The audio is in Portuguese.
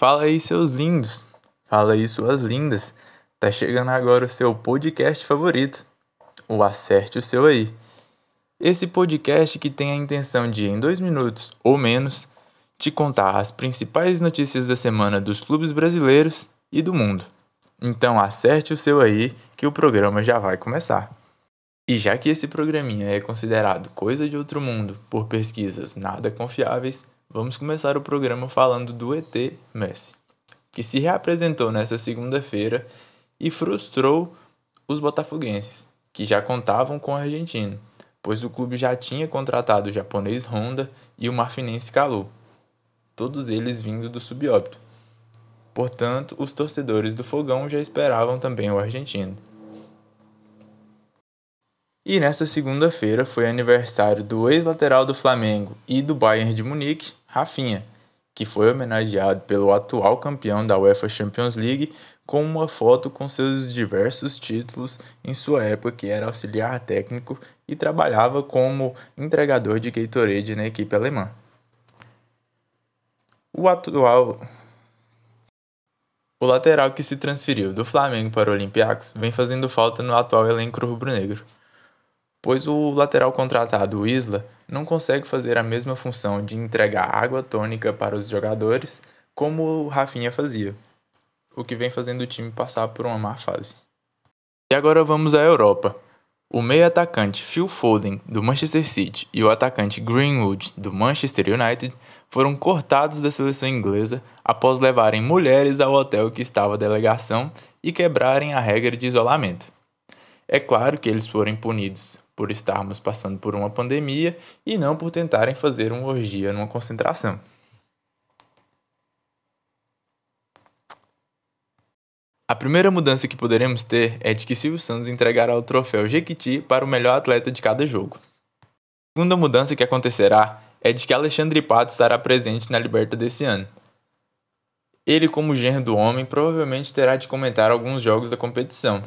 Fala aí, seus lindos. Fala aí, suas lindas. Tá chegando agora o seu podcast favorito, o Acerte o Seu Aí. Esse podcast que tem a intenção de, em dois minutos ou menos, te contar as principais notícias da semana dos clubes brasileiros e do mundo. Então acerte o seu aí que o programa já vai começar. E já que esse programinha é considerado coisa de outro mundo por pesquisas nada confiáveis, vamos começar o programa falando do ET Messi, que se reapresentou nessa segunda-feira e frustrou os botafoguenses, que já contavam com o argentino, pois o clube já tinha contratado o japonês Honda e o marfinense Calu, todos eles vindo do subóbito. Portanto, os torcedores do Fogão já esperavam também o argentino. E nesta segunda-feira foi aniversário do ex-lateral do Flamengo e do Bayern de Munique, Rafinha, que foi homenageado pelo atual campeão da UEFA Champions League com uma foto com seus diversos títulos em sua época que era auxiliar técnico e trabalhava como entregador de Gatorade na equipe alemã. O atual o lateral que se transferiu do Flamengo para o Olympiacos vem fazendo falta no atual elenco rubro-negro, pois o lateral contratado, Isla, não consegue fazer a mesma função de entregar água tônica para os jogadores como o Rafinha fazia, o que vem fazendo o time passar por uma má fase. E agora vamos à Europa. O meio atacante Phil Foden, do Manchester City, e o atacante Greenwood, do Manchester United, foram cortados da seleção inglesa após levarem mulheres ao hotel que estava a delegação e quebrarem a regra de isolamento. É claro que eles foram punidos por estarmos passando por uma pandemia e não por tentarem fazer uma orgia numa concentração. A primeira mudança que poderemos ter é de que Silvio Santos entregará o troféu Jequiti para o melhor atleta de cada jogo. A segunda mudança que acontecerá é de que Alexandre Pato estará presente na Liberta desse ano. Ele, como genro do homem, provavelmente terá de comentar alguns jogos da competição.